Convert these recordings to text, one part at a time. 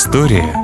История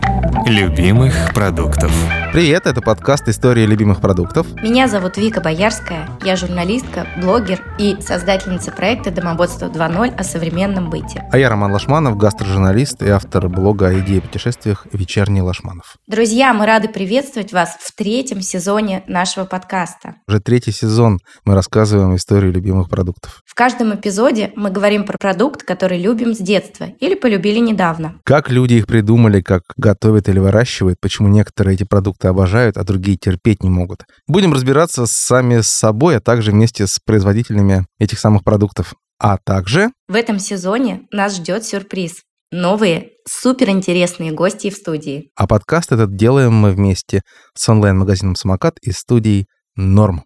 любимых продуктов. Привет, это подкаст «История любимых продуктов». Меня зовут Вика Боярская, я журналистка, блогер и создательница проекта «Домоводство 2.0» о современном быте. А я Роман Лашманов, гастрожурналист и автор блога о еде и путешествиях «Вечерний Лашманов». Друзья, мы рады приветствовать вас в третьем сезоне нашего подкаста. Уже третий сезон мы рассказываем историю любимых продуктов. В каждом эпизоде мы говорим про продукт, который любим с детства или полюбили недавно. Как люди их придумали, как готовят или выращивают, почему некоторые эти продукты обожают, а другие терпеть не могут. Будем разбираться сами с собой, а также вместе с производителями этих самых продуктов. А также... В этом сезоне нас ждет сюрприз. Новые, суперинтересные гости в студии. А подкаст этот делаем мы вместе с онлайн-магазином «Самокат» из студии «Норм».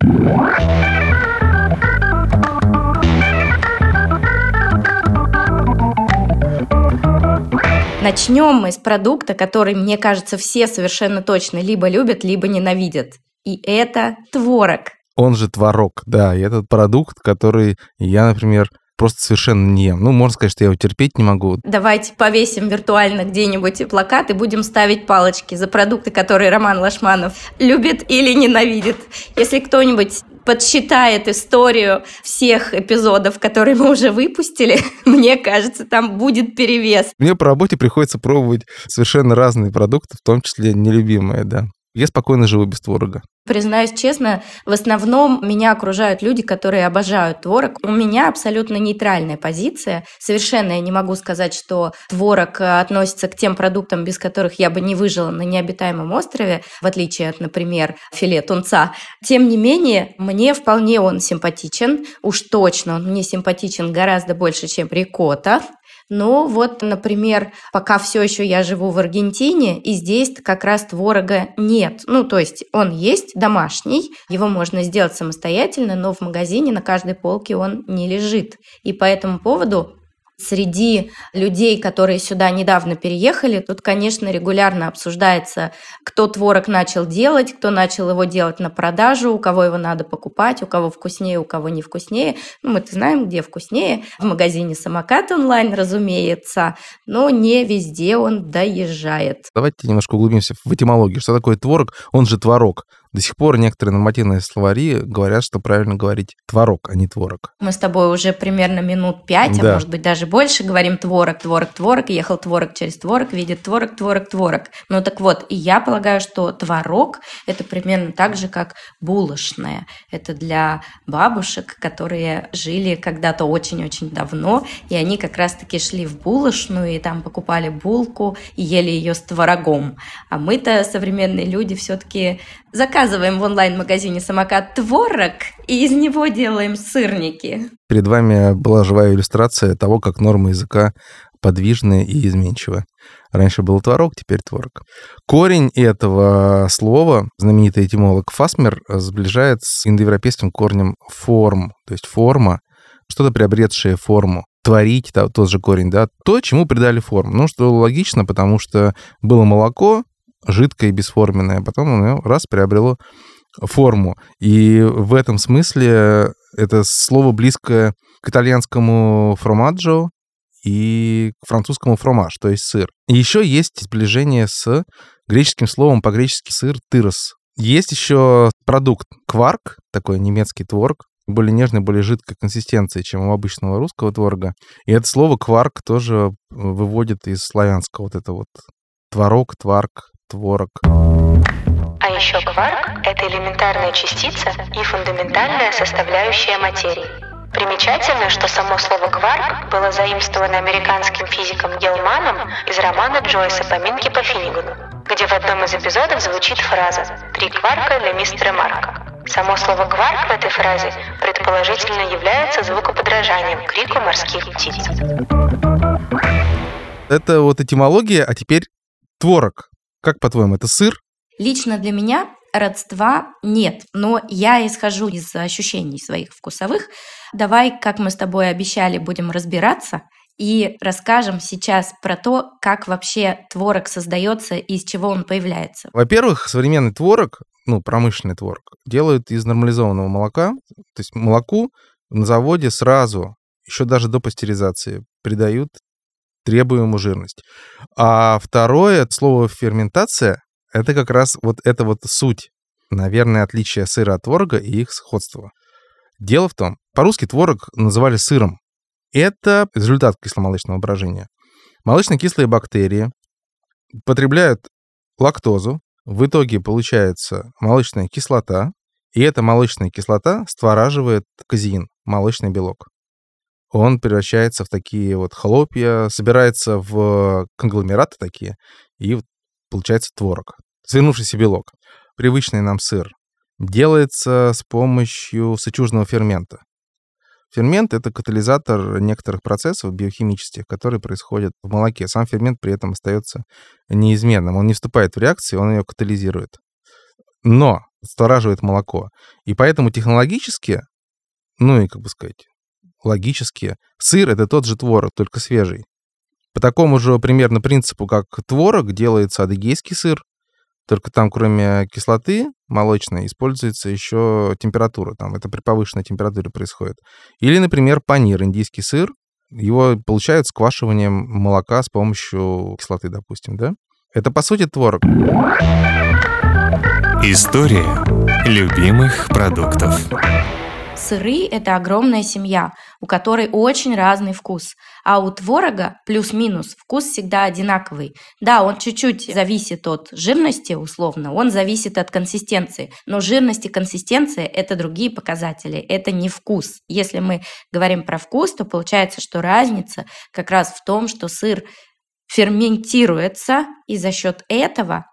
Начнем мы с продукта, который, мне кажется, все совершенно точно либо любят, либо ненавидят. И это творог. Он же творог, да. И этот продукт, который я, например, просто совершенно не ем. Ну, можно сказать, что я его терпеть не могу. Давайте повесим виртуально где-нибудь плакат и будем ставить палочки за продукты, которые Роман Лашманов любит или ненавидит. Если кто-нибудь подсчитает историю всех эпизодов, которые мы уже выпустили, мне кажется, там будет перевес. Мне по работе приходится пробовать совершенно разные продукты, в том числе нелюбимые, да. Я спокойно живу без творога. Признаюсь честно, в основном меня окружают люди, которые обожают творог. У меня абсолютно нейтральная позиция. Совершенно я не могу сказать, что творог э, относится к тем продуктам, без которых я бы не выжила на необитаемом острове, в отличие от, например, филе тунца. Тем не менее, мне вполне он симпатичен. Уж точно он мне симпатичен гораздо больше, чем рикотта. Но вот, например, пока все еще я живу в Аргентине, и здесь как раз творога нет. Ну, то есть он есть домашний, его можно сделать самостоятельно, но в магазине на каждой полке он не лежит. И по этому поводу Среди людей, которые сюда недавно переехали, тут, конечно, регулярно обсуждается, кто творог начал делать, кто начал его делать на продажу, у кого его надо покупать, у кого вкуснее, у кого не вкуснее. Ну, мы-то знаем, где вкуснее. В магазине «Самокат онлайн», разумеется, но не везде он доезжает. Давайте немножко углубимся в этимологию. Что такое творог? Он же творог. До сих пор некоторые нормативные словари говорят, что правильно говорить творог, а не творог. Мы с тобой уже примерно минут пять, а да. а может быть даже больше говорим творог, творог, творог, ехал творог через творог, видит творог, творог, творог. Ну так вот, и я полагаю, что творог – это примерно так же, как булочная. Это для бабушек, которые жили когда-то очень-очень давно, и они как раз-таки шли в булочную, и там покупали булку, и ели ее с творогом. А мы-то, современные люди, все-таки Заказываем в онлайн-магазине «Самокат» творог и из него делаем сырники. Перед вами была живая иллюстрация того, как норма языка подвижная и изменчивая. Раньше был творог, теперь творог. Корень этого слова, знаменитый этимолог Фасмер, сближает с индоевропейским корнем форм, то есть форма, что-то приобретшее форму творить, тот же корень, да, то, чему придали форму. Ну, что логично, потому что было молоко, жидкое и бесформенное, а потом оно раз приобрело форму. И в этом смысле это слово близкое к итальянскому фромаджо и к французскому фромаж, то есть сыр. И еще есть сближение с греческим словом по-гречески сыр тырос. Есть еще продукт кварк, такой немецкий творог, более нежной, более жидкой консистенции, чем у обычного русского творога. И это слово кварк тоже выводит из славянского вот это вот творог, тварк, творог. А еще кварк – это элементарная частица и фундаментальная составляющая материи. Примечательно, что само слово «кварк» было заимствовано американским физиком Гелманом из романа Джойса «Поминки по Финнигану», где в одном из эпизодов звучит фраза «Три кварка для мистера Марка». Само слово «кварк» в этой фразе предположительно является звукоподражанием крику морских птиц. Это вот этимология, а теперь творог. Как по-твоему, это сыр? Лично для меня родства нет, но я исхожу из ощущений своих вкусовых. Давай, как мы с тобой обещали, будем разбираться и расскажем сейчас про то, как вообще творог создается и из чего он появляется. Во-первых, современный творог, ну, промышленный творог, делают из нормализованного молока. То есть молоку на заводе сразу, еще даже до пастеризации, придают требуемую жирность. А второе слово ферментация это как раз вот это вот суть, наверное, отличие сыра от творога и их сходство. Дело в том, по-русски творог называли сыром. Это результат кисломолочного брожения. Молочно-кислые бактерии потребляют лактозу, в итоге получается молочная кислота, и эта молочная кислота створаживает казеин, молочный белок. Он превращается в такие вот хлопья, собирается в конгломераты такие, и получается творог. Свернувшийся белок, привычный нам сыр, делается с помощью сычужного фермента. Фермент — это катализатор некоторых процессов биохимических, которые происходят в молоке. Сам фермент при этом остается неизменным. Он не вступает в реакцию, он ее катализирует. Но стораживает молоко. И поэтому технологически, ну и, как бы сказать, логически, сыр — это тот же творог, только свежий. По такому же примерно принципу, как творог, делается адыгейский сыр, только там, кроме кислоты молочной, используется еще температура. Там это при повышенной температуре происходит. Или, например, панир, индийский сыр. Его получают сквашиванием молока с помощью кислоты, допустим, да? Это, по сути, творог. История любимых продуктов. Сыры – это огромная семья, у которой очень разный вкус. А у творога плюс-минус вкус всегда одинаковый. Да, он чуть-чуть зависит от жирности, условно, он зависит от консистенции. Но жирность и консистенция – это другие показатели, это не вкус. Если мы говорим про вкус, то получается, что разница как раз в том, что сыр ферментируется, и за счет этого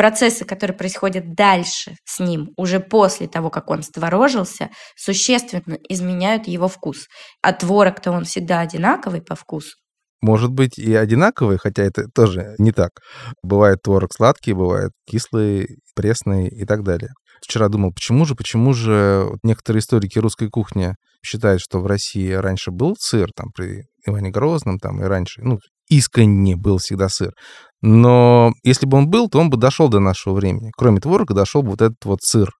процессы, которые происходят дальше с ним, уже после того, как он створожился, существенно изменяют его вкус. А творог-то он всегда одинаковый по вкусу. Может быть и одинаковый, хотя это тоже не так. Бывает творог сладкий, бывает кислый, пресный и так далее. Вчера думал, почему же, почему же некоторые историки русской кухни считают, что в России раньше был сыр, там, при Иване Грозном, там, и раньше, ну, искренне был всегда сыр. Но если бы он был, то он бы дошел до нашего времени. Кроме творога дошел бы вот этот вот сыр.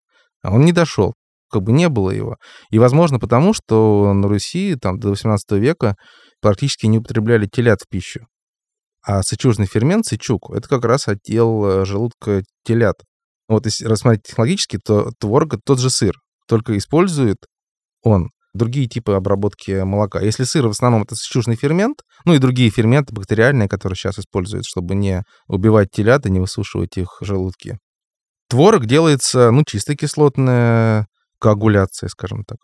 А он не дошел. Как бы не было его. И, возможно, потому что на Руси там до 18 века практически не употребляли телят в пищу. А сычужный фермент, сычук, это как раз отдел э, желудка телят. Вот если рассмотреть технологически, то творог — тот же сыр, только использует он другие типы обработки молока. Если сыр в основном это сычужный фермент, ну и другие ферменты бактериальные, которые сейчас используют, чтобы не убивать телят и не высушивать их желудки. Творог делается, ну, чисто кислотная коагуляция, скажем так,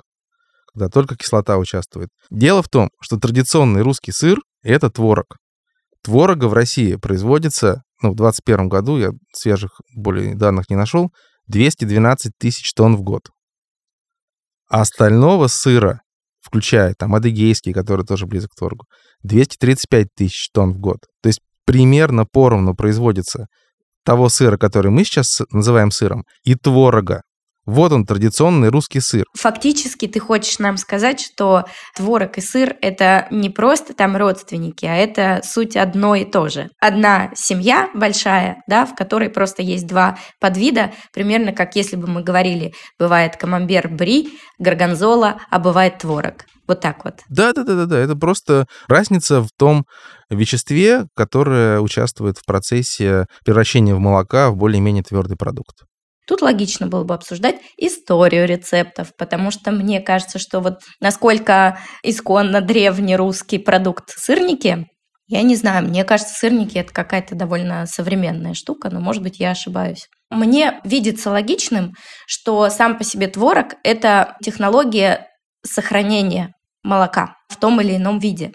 когда только кислота участвует. Дело в том, что традиционный русский сыр — это творог. Творога в России производится, ну, в 2021 году, я свежих более данных не нашел, 212 тысяч тонн в год. А остального сыра, включая там адыгейский, который тоже близок к торгу, 235 тысяч тонн в год. То есть примерно поровну производится того сыра, который мы сейчас называем сыром, и творога. Вот он, традиционный русский сыр. Фактически ты хочешь нам сказать, что творог и сыр – это не просто там родственники, а это суть одно и то же. Одна семья большая, да, в которой просто есть два подвида, примерно как если бы мы говорили, бывает камамбер бри, горгонзола, а бывает творог. Вот так вот. Да, да, да, да, да. Это просто разница в том веществе, которое участвует в процессе превращения в молока в более-менее твердый продукт. Тут логично было бы обсуждать историю рецептов, потому что мне кажется, что вот насколько исконно древний русский продукт сырники, я не знаю, мне кажется, сырники это какая-то довольно современная штука, но, может быть, я ошибаюсь. Мне видится логичным, что сам по себе творог – это технология сохранения молока в том или ином виде.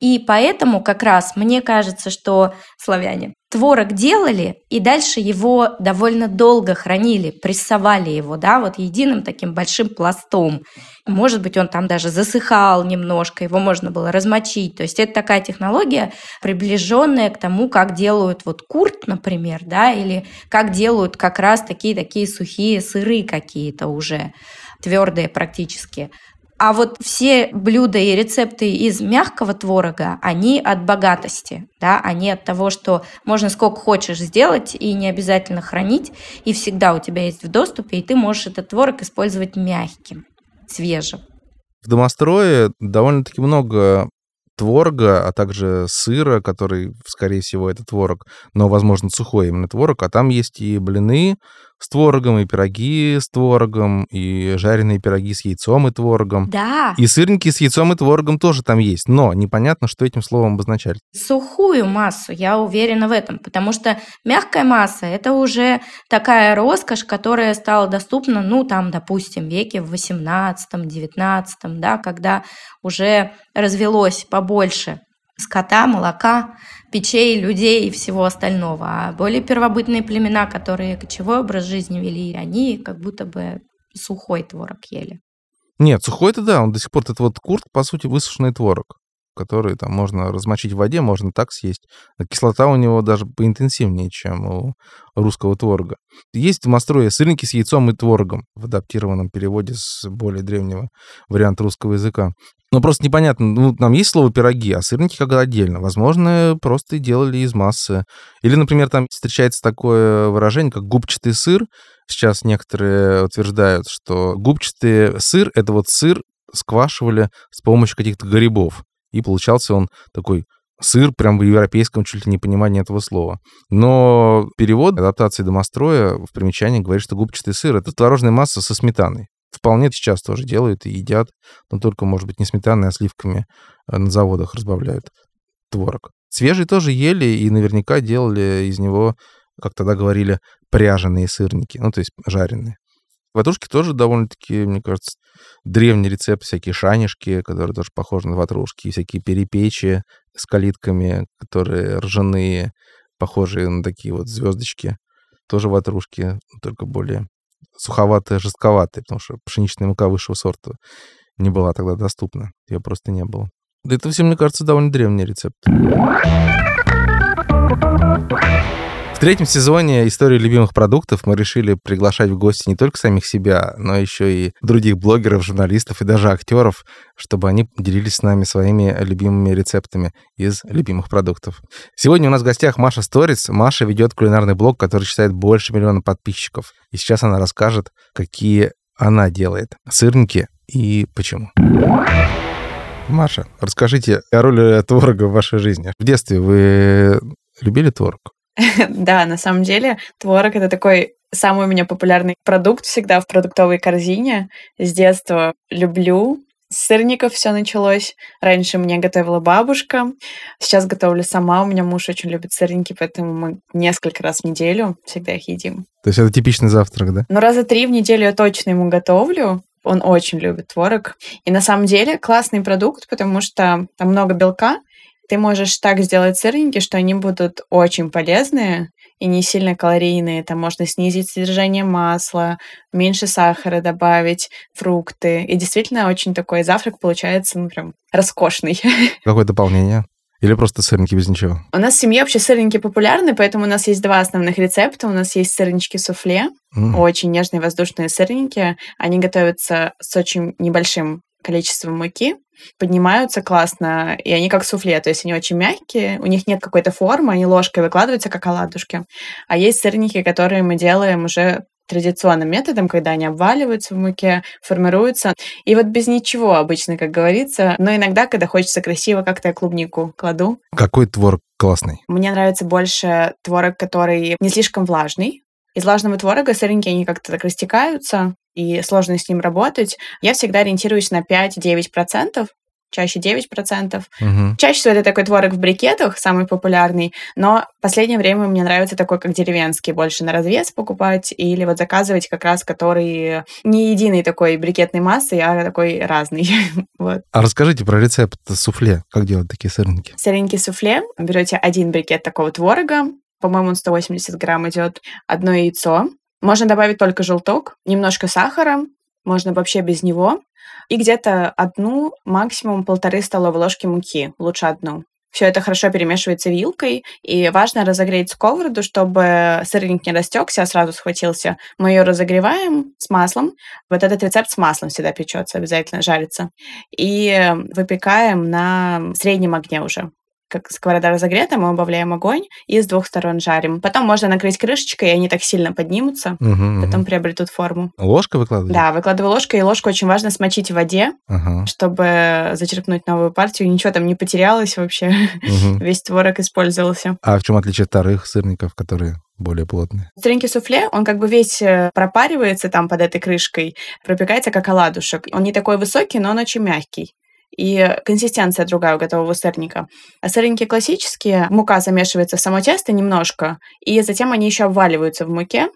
И поэтому как раз мне кажется, что славяне творог делали и дальше его довольно долго хранили, прессовали его, да, вот единым таким большим пластом. Может быть, он там даже засыхал немножко, его можно было размочить. То есть это такая технология, приближенная к тому, как делают вот курт, например, да, или как делают как раз такие-такие сухие сыры какие-то уже, твердые практически. А вот все блюда и рецепты из мягкого творога, они от богатости, да, они от того, что можно сколько хочешь сделать и не обязательно хранить, и всегда у тебя есть в доступе, и ты можешь этот творог использовать мягким, свежим. В домострое довольно-таки много творога, а также сыра, который, скорее всего, это творог, но, возможно, сухой именно творог, а там есть и блины с творогом, и пироги с творогом, и жареные пироги с яйцом и творогом. Да. И сырники с яйцом и творогом тоже там есть, но непонятно, что этим словом обозначали. Сухую массу, я уверена в этом, потому что мягкая масса – это уже такая роскошь, которая стала доступна, ну, там, допустим, веке в 18-19, да, когда уже развелось побольше скота, молока, печей, людей и всего остального. А более первобытные племена, которые кочевой образ жизни вели, они как будто бы сухой творог ели. Нет, сухой это да, он до сих пор, это вот курт, по сути, высушенный творог, который там можно размочить в воде, можно так съесть. А Кислота у него даже поинтенсивнее, чем у русского творога. Есть в Мострое сырники с яйцом и творогом в адаптированном переводе с более древнего варианта русского языка. Но просто непонятно, ну, нам есть слово пироги, а сырники как отдельно. Возможно, просто делали из массы. Или, например, там встречается такое выражение, как губчатый сыр. Сейчас некоторые утверждают, что губчатый сыр — это вот сыр сквашивали с помощью каких-то грибов. И получался он такой сыр прям в европейском чуть ли не понимании этого слова. Но перевод адаптации домостроя в примечании говорит, что губчатый сыр — это творожная масса со сметаной. Вполне сейчас тоже делают и едят, но только, может быть, не сметаной, а сливками э, на заводах разбавляют творог. Свежий тоже ели и наверняка делали из него, как тогда говорили, пряженые сырники, ну, то есть жареные. Ватрушки тоже довольно-таки, мне кажется, древний рецепт, всякие шанишки, которые тоже похожи на ватрушки, всякие перепечи с калитками, которые ржаные, похожие на такие вот звездочки. Тоже ватрушки, только более суховатая, жестковатая, потому что пшеничная мука высшего сорта не была тогда доступна. Ее просто не было. Да это все, мне кажется, довольно древний рецепт. Третьем сезоне истории любимых продуктов мы решили приглашать в гости не только самих себя, но еще и других блогеров, журналистов и даже актеров, чтобы они делились с нами своими любимыми рецептами из любимых продуктов. Сегодня у нас в гостях Маша Сторис. Маша ведет кулинарный блог, который читает больше миллиона подписчиков. И сейчас она расскажет, какие она делает сырники и почему. Маша, расскажите о роли творога в вашей жизни. В детстве вы любили творог? Да, на самом деле творог это такой самый у меня популярный продукт всегда в продуктовой корзине. С детства люблю. С сырников все началось. Раньше мне готовила бабушка. Сейчас готовлю сама. У меня муж очень любит сырники, поэтому мы несколько раз в неделю всегда их едим. То есть это типичный завтрак, да? Но раза три в неделю я точно ему готовлю. Он очень любит творог. И на самом деле классный продукт, потому что там много белка, ты можешь так сделать сырники, что они будут очень полезные и не сильно калорийные. Там можно снизить содержание масла, меньше сахара добавить, фрукты. И действительно очень такой завтрак получается, ну, прям роскошный. Какое дополнение? Или просто сырники без ничего? У нас в семье вообще сырники популярны, поэтому у нас есть два основных рецепта. У нас есть сырнички суфле, М. очень нежные воздушные сырники. Они готовятся с очень небольшим количеством муки, поднимаются классно, и они как суфле, то есть они очень мягкие, у них нет какой-то формы, они ложкой выкладываются, как оладушки. А есть сырники, которые мы делаем уже традиционным методом, когда они обваливаются в муке, формируются. И вот без ничего обычно, как говорится. Но иногда, когда хочется красиво, как-то я клубнику кладу. Какой творог классный? Мне нравится больше творог, который не слишком влажный. Из влажного творога сырники, они как-то так растекаются, и сложно с ним работать. Я всегда ориентируюсь на 5-9%, чаще 9%. Мгм. Чаще всего это такой творог в брикетах, самый популярный, но в последнее время мне нравится такой, как деревенский, больше на развес покупать или вот заказывать как раз, который не единой такой брикетной массы, а такой разный. вот. А расскажите про рецепт суфле. Как делать такие сырники? Сырники суфле. Берете один брикет такого творога, по-моему, он 180 грамм идет, одно яйцо. Можно добавить только желток, немножко сахара, можно вообще без него. И где-то одну, максимум полторы столовые ложки муки, лучше одну. Все это хорошо перемешивается вилкой, и важно разогреть сковороду, чтобы сырник не растекся, а сразу схватился. Мы ее разогреваем с маслом. Вот этот рецепт с маслом всегда печется, обязательно жарится. И выпекаем на среднем огне уже. Как сковорода разогрета, мы убавляем огонь и с двух сторон жарим. Потом можно накрыть крышечкой, и они так сильно поднимутся, Мгм, потом мгм. приобретут форму. Ложка выкладываете? Да, выкладываю ложкой, и ложку очень важно смочить в воде, Ага. чтобы зачерпнуть новую партию. Ничего там не потерялось вообще. Мгм. Весь творог использовался. А в чем отличие от вторых сырников, которые более плотные? Сыренький суфле, он как бы весь э, пропаривается там под этой крышкой, пропекается как оладушек. Он не такой высокий, но он очень мягкий. И консистенция другая у готового сырника. А сырники классические, мука замешивается в само тесто немножко, и затем они еще обваливаются в муке,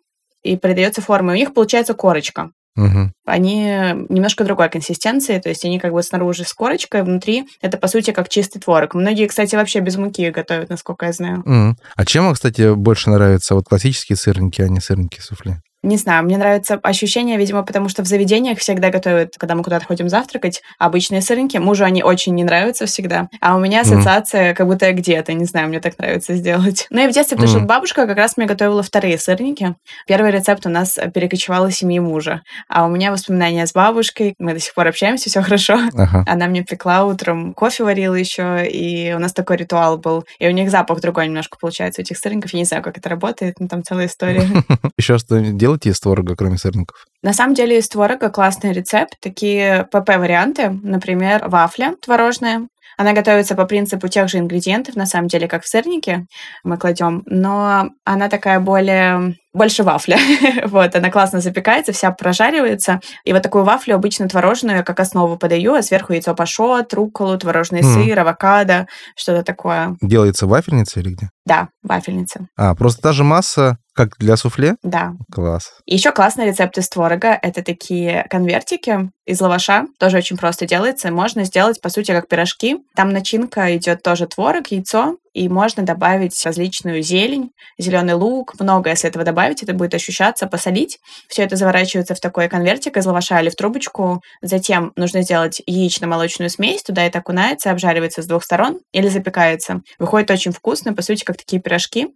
и придается форма. И у них получается корочка. Мгм. Они немножко другой консистенции, то есть они как бы снаружи с корочкой, внутри это, по сути, как чистый творог. Многие, кстати, вообще без муки готовят, насколько я знаю. Мгм. А чем вам, кстати, больше нравятся вот классические сырники, а не сырники суфле? Не знаю, мне нравится ощущение, видимо, потому что в заведениях всегда готовят, когда мы куда-то ходим завтракать, обычные сырники. Мужу они очень не нравятся всегда. А у меня ассоциация, как будто я где-то, не знаю, мне так нравится сделать. Ну и в детстве, потому что Мгм. бабушка как раз мне готовила вторые сырники. Первый рецепт у нас перекочевал из семьи мужа. А у меня воспоминания с бабушкой. Мы до сих пор общаемся, все хорошо. Ага. Она мне пекла утром, кофе варила еще, и у нас такой ритуал был. И у них запах другой немножко получается у этих сырников. Я не знаю, как это работает, но там целая история. Еще что делаете из творога, кроме сырников? На самом деле из творога классный рецепт. Такие ПП-варианты, например, вафля творожная. Она готовится по принципу тех же ингредиентов, на самом деле, как в сырнике мы кладем, но она такая более больше вафля. вот, она классно запекается, вся прожаривается. И вот такую вафлю обычно творожную как основу подаю, а сверху яйцо пашот, рукколу, творожный Мгм. сыр, авокадо, что-то такое. Делается вафельница или где? Да, вафельница. А, просто та же масса, как для суфле? Да, Класс. Еще классный рецепт из творога. Это такие конвертики из лаваша. Тоже очень просто делается. Можно сделать, по сути, как пирожки. Там начинка идет тоже творог, яйцо, и можно добавить различную зелень, зеленый лук, много, если этого добавить, это будет ощущаться, посолить. Все это заворачивается в такой конвертик из лаваша или в трубочку. Затем нужно сделать яично-молочную смесь, туда это окунается, обжаривается с двух сторон или запекается. Выходит очень вкусно, по сути, как такие пирожки.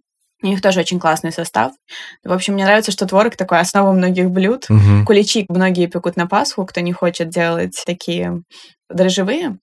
У них тоже очень классный состав. В общем, мне нравится, что творог такой основа многих блюд. Мгм. Куличи многие пекут на Пасху, кто не хочет делать такие дрожжевые,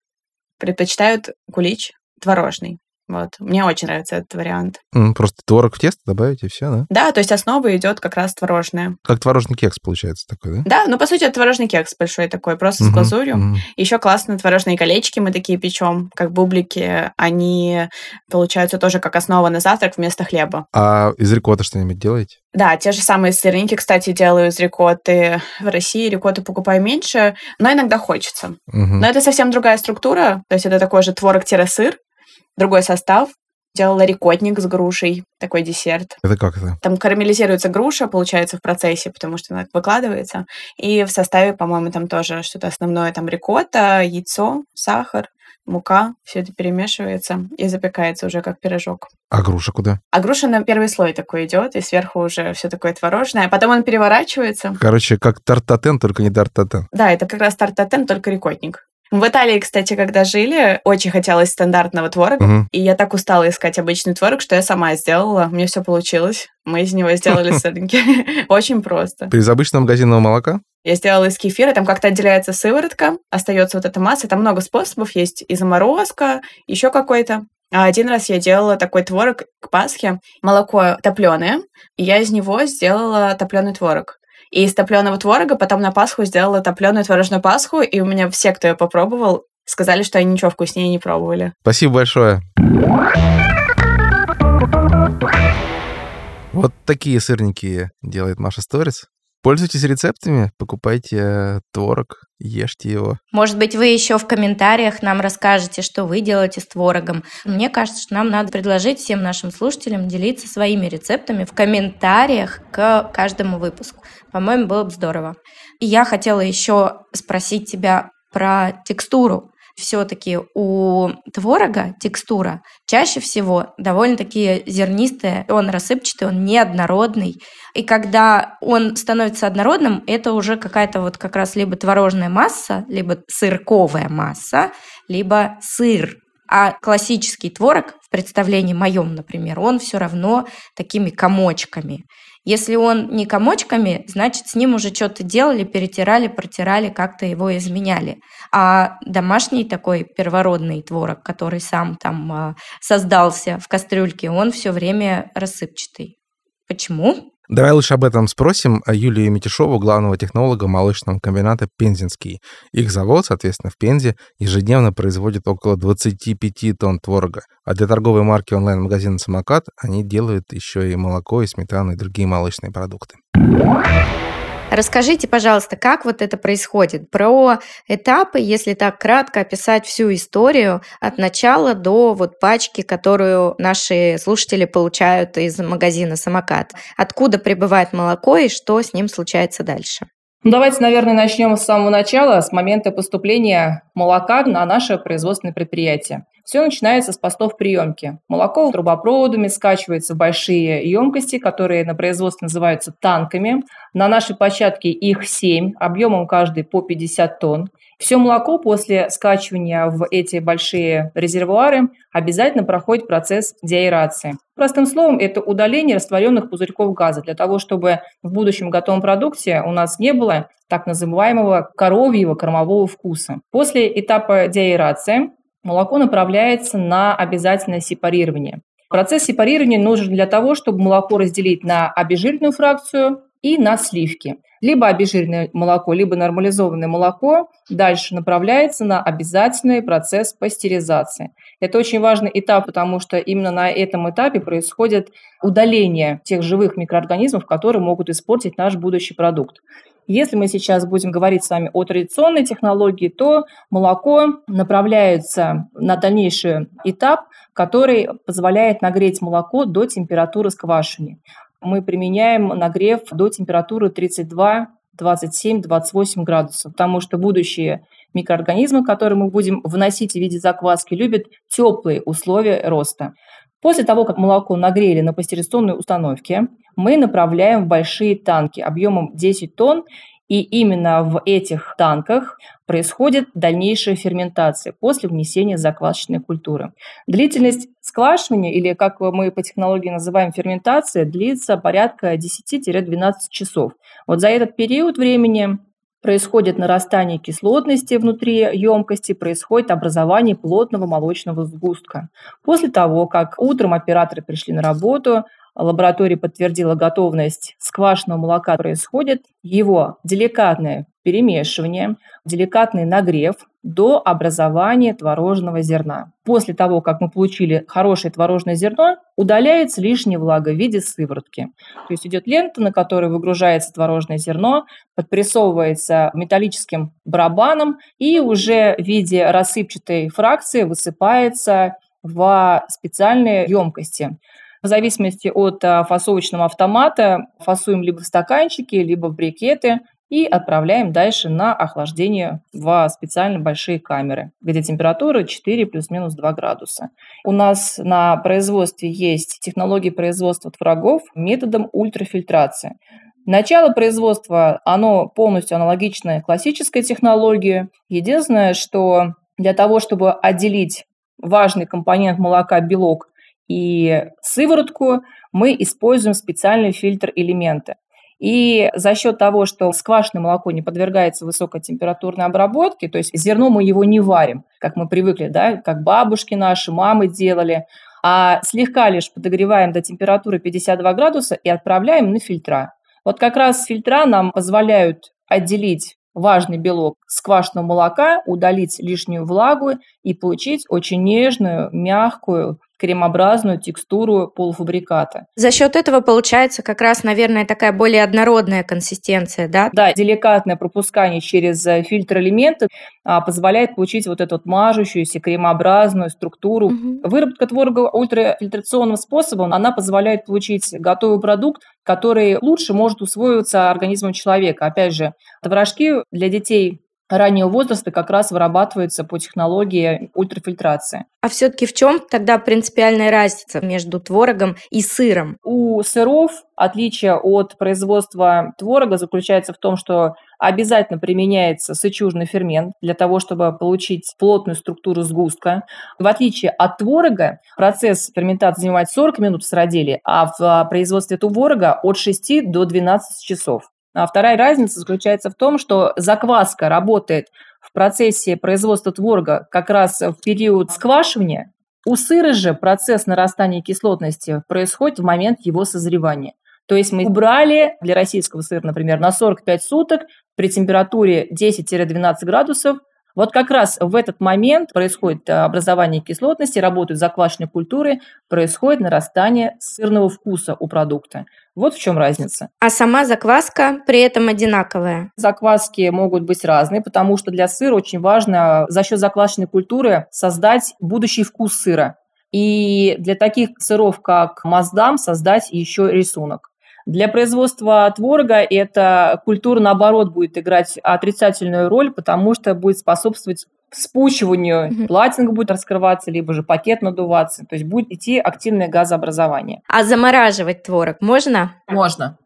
предпочитают кулич творожный. Вот. Мне очень нравится этот вариант. Просто творог в тесто добавить, и все, да? Да, то есть основа идет как раз творожная. Как творожный кекс получается такой, да? Да, ну по сути это творожный кекс большой такой, просто с Мгм, глазурью. мгм. Еще классно творожные колечки мы такие печем, как бублики. Они получаются тоже как основа на завтрак вместо хлеба. А из рикотта что-нибудь делаете? Да, те же самые сырники, кстати, делаю из рикотты. В России рикотты покупаю меньше, но иногда хочется. Мгм. Но это совсем другая структура, то есть это такой же творог-сыр, другой состав. Делала рикотник с грушей, такой десерт. Это как это? Там карамелизируется груша, получается, в процессе, потому что она выкладывается. И в составе, по-моему, там тоже что-то основное. Там рикотта, яйцо, сахар, мука. Все это перемешивается и запекается уже как пирожок. А груша куда? А груша на первый слой такой идет, и сверху уже все такое творожное. Потом он переворачивается. Короче, как тартатен, только не тартатен. Да, это как раз тартатен, только рикотник. В Италии, кстати, когда жили, очень хотелось стандартного творога. Мгм. И я так устала искать обычный творог, что я сама сделала. Мне все получилось. Мы из него сделали сырники. Очень просто. Из обычного магазинного молока? Я сделала из кефира, там как-то отделяется сыворотка, остается вот эта масса. Там много способов есть. И заморозка, еще какой-то. А один раз я делала такой творог к Пасхе. Молоко топленое, и я из него сделала топленый творог. И из топленого творога потом на Пасху сделала топленую творожную Пасху, и у меня все, кто ее попробовал, сказали, что они ничего вкуснее не пробовали. Спасибо большое. Вот такие сырники делает Маша Сторис. Пользуйтесь рецептами, покупайте э, творог, ешьте его. Может быть, вы еще в комментариях нам расскажете, что вы делаете с творогом. Мне кажется, что нам надо предложить всем нашим слушателям делиться своими рецептами в комментариях к каждому выпуску. По-моему, было бы здорово. И я хотела еще спросить тебя про текстуру. Все-таки у творога текстура чаще всего довольно-таки зернистая, он рассыпчатый, он неоднородный. И когда он становится однородным, это уже какая-то вот как раз либо творожная масса, либо сырковая масса, либо сыр. А классический творог, в представлении моем, например, он все равно такими комочками. Если он не комочками, значит, с ним уже что-то делали, перетирали, протирали, как-то его изменяли. А домашний такой первородный творог, который сам там а, создался в кастрюльке, он все время рассыпчатый. Почему? Давай лучше об этом спросим Юлию Митишову, главного технолога молочного комбината «Пензенский». Их завод, соответственно, в Пензе ежедневно производит около 25 тонн творога. А для торговой марки онлайн-магазина «Самокат» они делают еще и молоко, и сметану, и другие молочные продукты. Расскажите, пожалуйста, как вот это происходит? Про этапы, если так кратко описать всю историю от начала до вот пачки, которую наши слушатели получают из магазина «Самокат». Откуда прибывает молоко и что с ним случается дальше? Ну, давайте, наверное, начнем с самого начала, с момента поступления молока на наше производственное предприятие. Все начинается с постов приемки. Молоко трубопроводами скачивается в большие емкости, которые на производстве называются танками. На нашей площадке их 7, объемом каждый по 50 тонн. Все молоко после скачивания в эти большие резервуары обязательно проходит процесс деаэрации. Простым словом, это удаление растворенных пузырьков газа для того, чтобы в будущем готовом продукте у нас не было так называемого коровьего кормового вкуса. После этапа деаэрации молоко направляется на обязательное сепарирование. Процесс сепарирования нужен для того, чтобы молоко разделить на обезжиренную фракцию и на сливки. Либо обезжиренное молоко, либо нормализованное молоко дальше направляется на обязательный процесс пастеризации. Это очень важный этап, потому что именно на этом этапе происходит удаление тех живых микроорганизмов, которые могут испортить наш будущий продукт. Если мы сейчас будем говорить с вами о традиционной технологии, то молоко направляется на дальнейший этап, который позволяет нагреть молоко до температуры сквашивания мы применяем нагрев до температуры 32 27-28 градусов, потому что будущие микроорганизмы, которые мы будем вносить в виде закваски, любят теплые условия роста. После того, как молоко нагрели на пастеризационной установке, мы направляем в большие танки объемом 10 тонн и именно в этих танках происходит дальнейшая ферментация после внесения заквасочной культуры. Длительность сквашивания, или как мы по технологии называем ферментация, длится порядка 10-12 часов. Вот за этот период времени происходит нарастание кислотности внутри емкости, происходит образование плотного молочного сгустка. После того, как утром операторы пришли на работу, лаборатория подтвердила готовность сквашенного молока, происходит его деликатное перемешивание, деликатный нагрев до образования творожного зерна. После того, как мы получили хорошее творожное зерно, удаляется лишняя влага в виде сыворотки. То есть идет лента, на которой выгружается творожное зерно, подпрессовывается металлическим барабаном и уже в виде рассыпчатой фракции высыпается в специальные емкости. В зависимости от а, фасовочного автомата фасуем либо в стаканчики, либо в брикеты и отправляем дальше на охлаждение в специально большие камеры, где температура 4 плюс-минус 2 градуса. У нас на производстве есть технологии производства творогов методом ультрафильтрации. Начало производства, оно полностью аналогичное классической технологии. Единственное, что для того, чтобы отделить важный компонент молока, белок, и сыворотку, мы используем специальный фильтр элементы. И за счет того, что сквашенное молоко не подвергается высокотемпературной обработке, то есть зерно мы его не варим, как мы привыкли, да, как бабушки наши, мамы делали, а слегка лишь подогреваем до температуры 52 градуса и отправляем на фильтра. Вот как раз фильтра нам позволяют отделить важный белок сквашенного молока, удалить лишнюю влагу и получить очень нежную, мягкую, кремообразную текстуру полуфабриката. За счет этого получается как раз, наверное, такая более однородная консистенция, да? Да, деликатное пропускание через э, фильтр элементы а, позволяет получить вот эту вот мажущуюся кремообразную структуру. Угу. Выработка творога ультрафильтрационным способом, она позволяет получить готовый продукт, который лучше может усвоиться организмом человека. Опять же, творожки для детей раннего возраста как раз вырабатывается по технологии ультрафильтрации. А все-таки в чем тогда принципиальная разница между творогом и сыром? У сыров отличие от производства творога заключается в том, что обязательно применяется сычужный фермент для того, чтобы получить плотную структуру сгустка. В отличие от творога, процесс ферментации занимает 40 минут в сыроделии, а в производстве творога от 6 до 12 часов. А вторая разница заключается в том, что закваска работает в процессе производства творога как раз в период сквашивания. У сыра же процесс нарастания кислотности происходит в момент его созревания. То есть мы убрали для российского сыра, например, на 45 суток при температуре 10-12 градусов вот как раз в этот момент происходит э, образование кислотности, работают заквашенные культуры, происходит нарастание сырного вкуса у продукта. Вот в чем разница. А сама закваска при этом одинаковая? Закваски могут быть разные, потому что для сыра очень важно за счет заквашенной культуры создать будущий вкус сыра. И для таких сыров, как Маздам, создать еще рисунок. Для производства творога эта культура, наоборот, будет играть отрицательную роль, потому что будет способствовать вспучиванию, угу. платинг будет раскрываться, либо же пакет надуваться. То есть будет идти активное газообразование. А замораживать творог можно? Можно.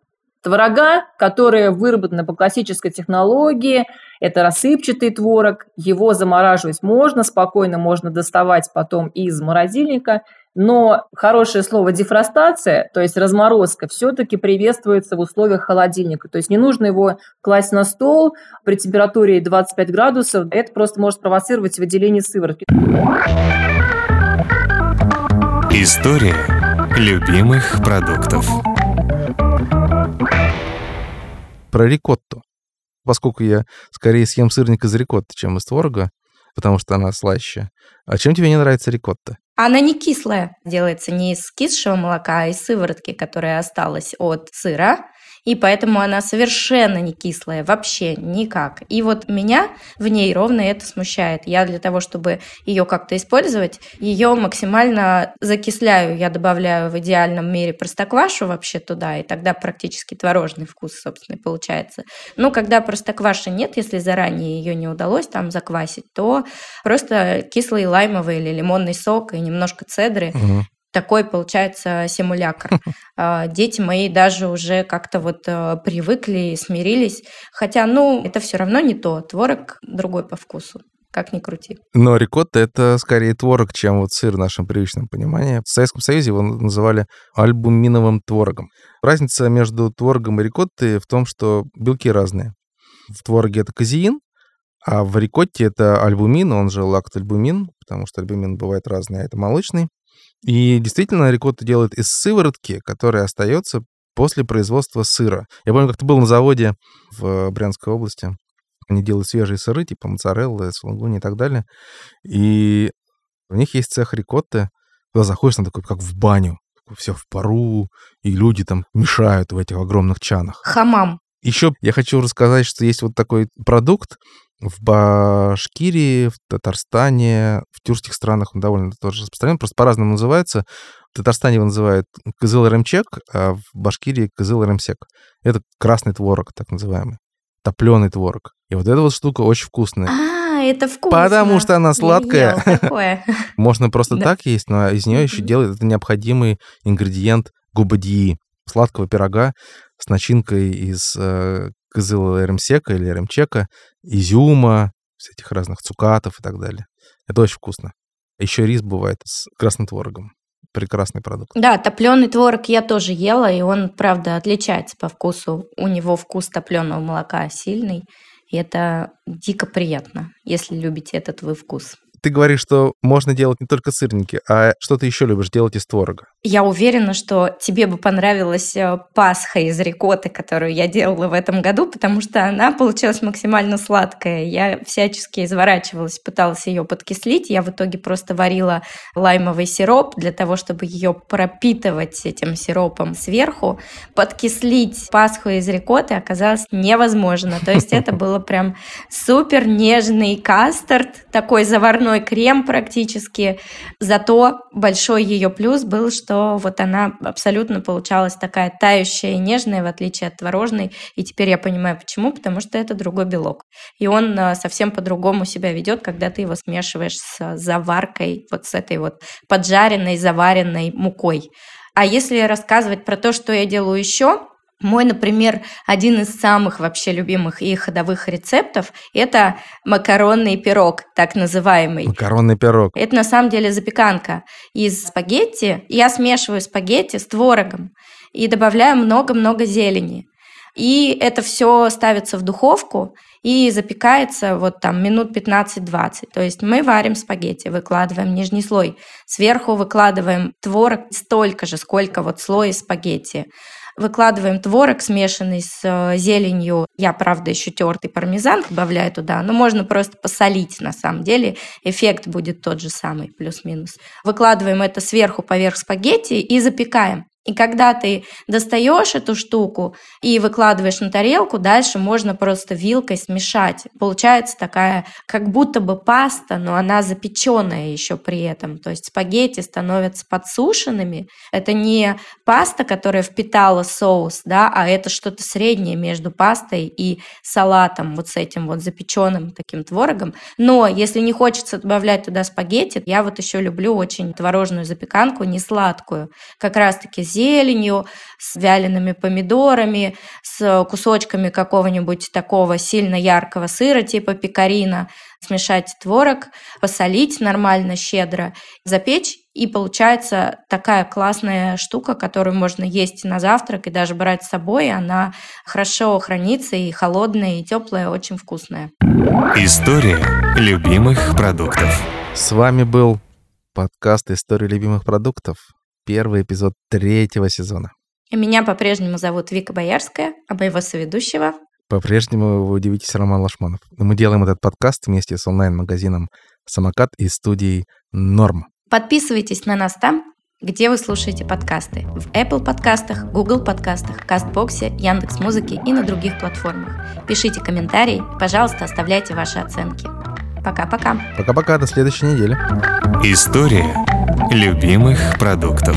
Творога, которые выработаны по классической технологии, это рассыпчатый творог, его замораживать можно, спокойно можно доставать потом из морозильника – но хорошее слово дефростация, то есть разморозка, все-таки приветствуется в условиях холодильника. То есть не нужно его класть на стол при температуре 25 градусов. Это просто может провоцировать выделение сыворотки. История любимых продуктов. Про рикотту. Поскольку я скорее съем сырник из рикотты, чем из творога, потому что она слаще. А чем тебе не нравится рикотта? Она не кислая, делается не из кисшего молока, а из сыворотки, которая осталась от сыра и поэтому она совершенно не кислая, вообще никак. И вот меня в ней ровно это смущает. Я для того, чтобы ее как-то использовать, ее максимально закисляю. Я добавляю в идеальном мере простоквашу вообще туда, и тогда практически творожный вкус, собственно, получается. Но когда простокваши нет, если заранее ее не удалось там заквасить, то просто кислый лаймовый или лимонный сок и немножко цедры, угу такой получается симулятор. А, дети мои даже уже как-то вот э, привыкли, смирились. Хотя, ну, это все равно не то. Творог другой по вкусу как ни крути. Но рикотта — это скорее творог, чем вот сыр в нашем привычном понимании. В Советском Союзе его называли альбуминовым творогом. Разница между творогом и рикоттой в том, что белки разные. В твороге это казеин, а в рикотте это альбумин, он же лактальбумин, потому что альбумин бывает разный, а это молочный. И действительно, рикотта делают из сыворотки, которая остается после производства сыра. Я помню, как ты был на заводе в Брянской области. Они делают свежие сыры, типа моцареллы, сулугуни и так далее. И у них есть цех рикотты. Туда заходишь, там такой, как в баню. Все в пару, и люди там мешают в этих огромных чанах. Хамам. Еще я хочу рассказать, что есть вот такой продукт, в Башкирии, в Татарстане, в тюркских странах он довольно тоже распространен, просто по-разному называется. В Татарстане его называют кызыл ремчек, а в Башкирии кызыл ремсек. Это красный творог, так называемый. Топленый творог. И вот эта вот штука очень вкусная. А, это вкусно. Потому что она сладкая. Можно просто так есть, но из нее еще делают это необходимый ингредиент губадии, сладкого пирога с начинкой из э, кызыла ремсека или ремчека, изюма, всяких разных цукатов и так далее. Это очень вкусно. Еще рис бывает с красным творогом. Прекрасный продукт. Да, топленый творог я тоже ела, и он, правда, отличается по вкусу. У него вкус топленого молока сильный, и это дико приятно, если любите этот вы вкус. Ты говоришь, что можно делать не только сырники, а что ты еще любишь делать из творога? Я уверена, что тебе бы понравилась э, пасха из рикоты, которую я делала в этом году, потому что она получилась максимально сладкая. Я всячески изворачивалась, пыталась ее подкислить. Я в итоге просто варила лаймовый сироп для того, чтобы ее пропитывать этим сиропом сверху. Подкислить пасху из рикоты оказалось невозможно. То есть это было прям супер нежный кастард, такой заварной крем практически. Зато большой ее плюс был, что что вот она абсолютно получалась такая тающая и нежная, в отличие от творожной. И теперь я понимаю, почему, потому что это другой белок. И он э, совсем по-другому себя ведет, когда ты его смешиваешь с заваркой, вот с этой вот поджаренной, заваренной мукой. А если рассказывать про то, что я делаю еще, мой, например, один из самых вообще любимых и ходовых рецептов – это макаронный пирог, так называемый. Макаронный пирог. Это на самом деле запеканка из спагетти. Я смешиваю спагетти с творогом и добавляю много-много зелени. И это все ставится в духовку и запекается вот там минут 15-20. То есть мы варим спагетти, выкладываем нижний слой, сверху выкладываем творог столько же, сколько вот слой спагетти. Выкладываем творог, смешанный с э, зеленью. Я, правда, еще тертый пармезан добавляю туда, но можно просто посолить на самом деле. Эффект будет тот же самый, плюс-минус. Выкладываем это сверху поверх спагетти и запекаем. И когда ты достаешь эту штуку и выкладываешь на тарелку, дальше можно просто вилкой смешать. Получается такая, как будто бы паста, но она запеченная еще при этом. То есть спагетти становятся подсушенными. Это не паста, которая впитала соус, да, а это что-то среднее между пастой и салатом, вот с этим вот запеченным таким творогом. Но если не хочется добавлять туда спагетти, я вот еще люблю очень творожную запеканку, не сладкую, как раз-таки зеленью, с вялеными помидорами, с кусочками какого-нибудь такого сильно яркого сыра типа пекарина, смешать творог, посолить нормально, щедро, запечь, и получается такая классная штука, которую можно есть на завтрак и даже брать с собой. Она хорошо хранится и холодная, и теплая, очень вкусная. История любимых продуктов. С вами был подкаст «История любимых продуктов». Первый эпизод третьего сезона. Меня по-прежнему зовут Вика Боярская, а моего соведущего По-прежнему вы удивитесь Роман Лашманов. Но мы делаем этот подкаст вместе с онлайн-магазином «Самокат» и студией «Норм». Подписывайтесь на нас там, где вы слушаете подкасты. В Apple подкастах, Google подкастах, Кастбоксе, Яндекс Музыке и на других платформах. Пишите комментарии, пожалуйста, оставляйте ваши оценки. Пока-пока. Пока-пока, до следующей недели. История любимых продуктов.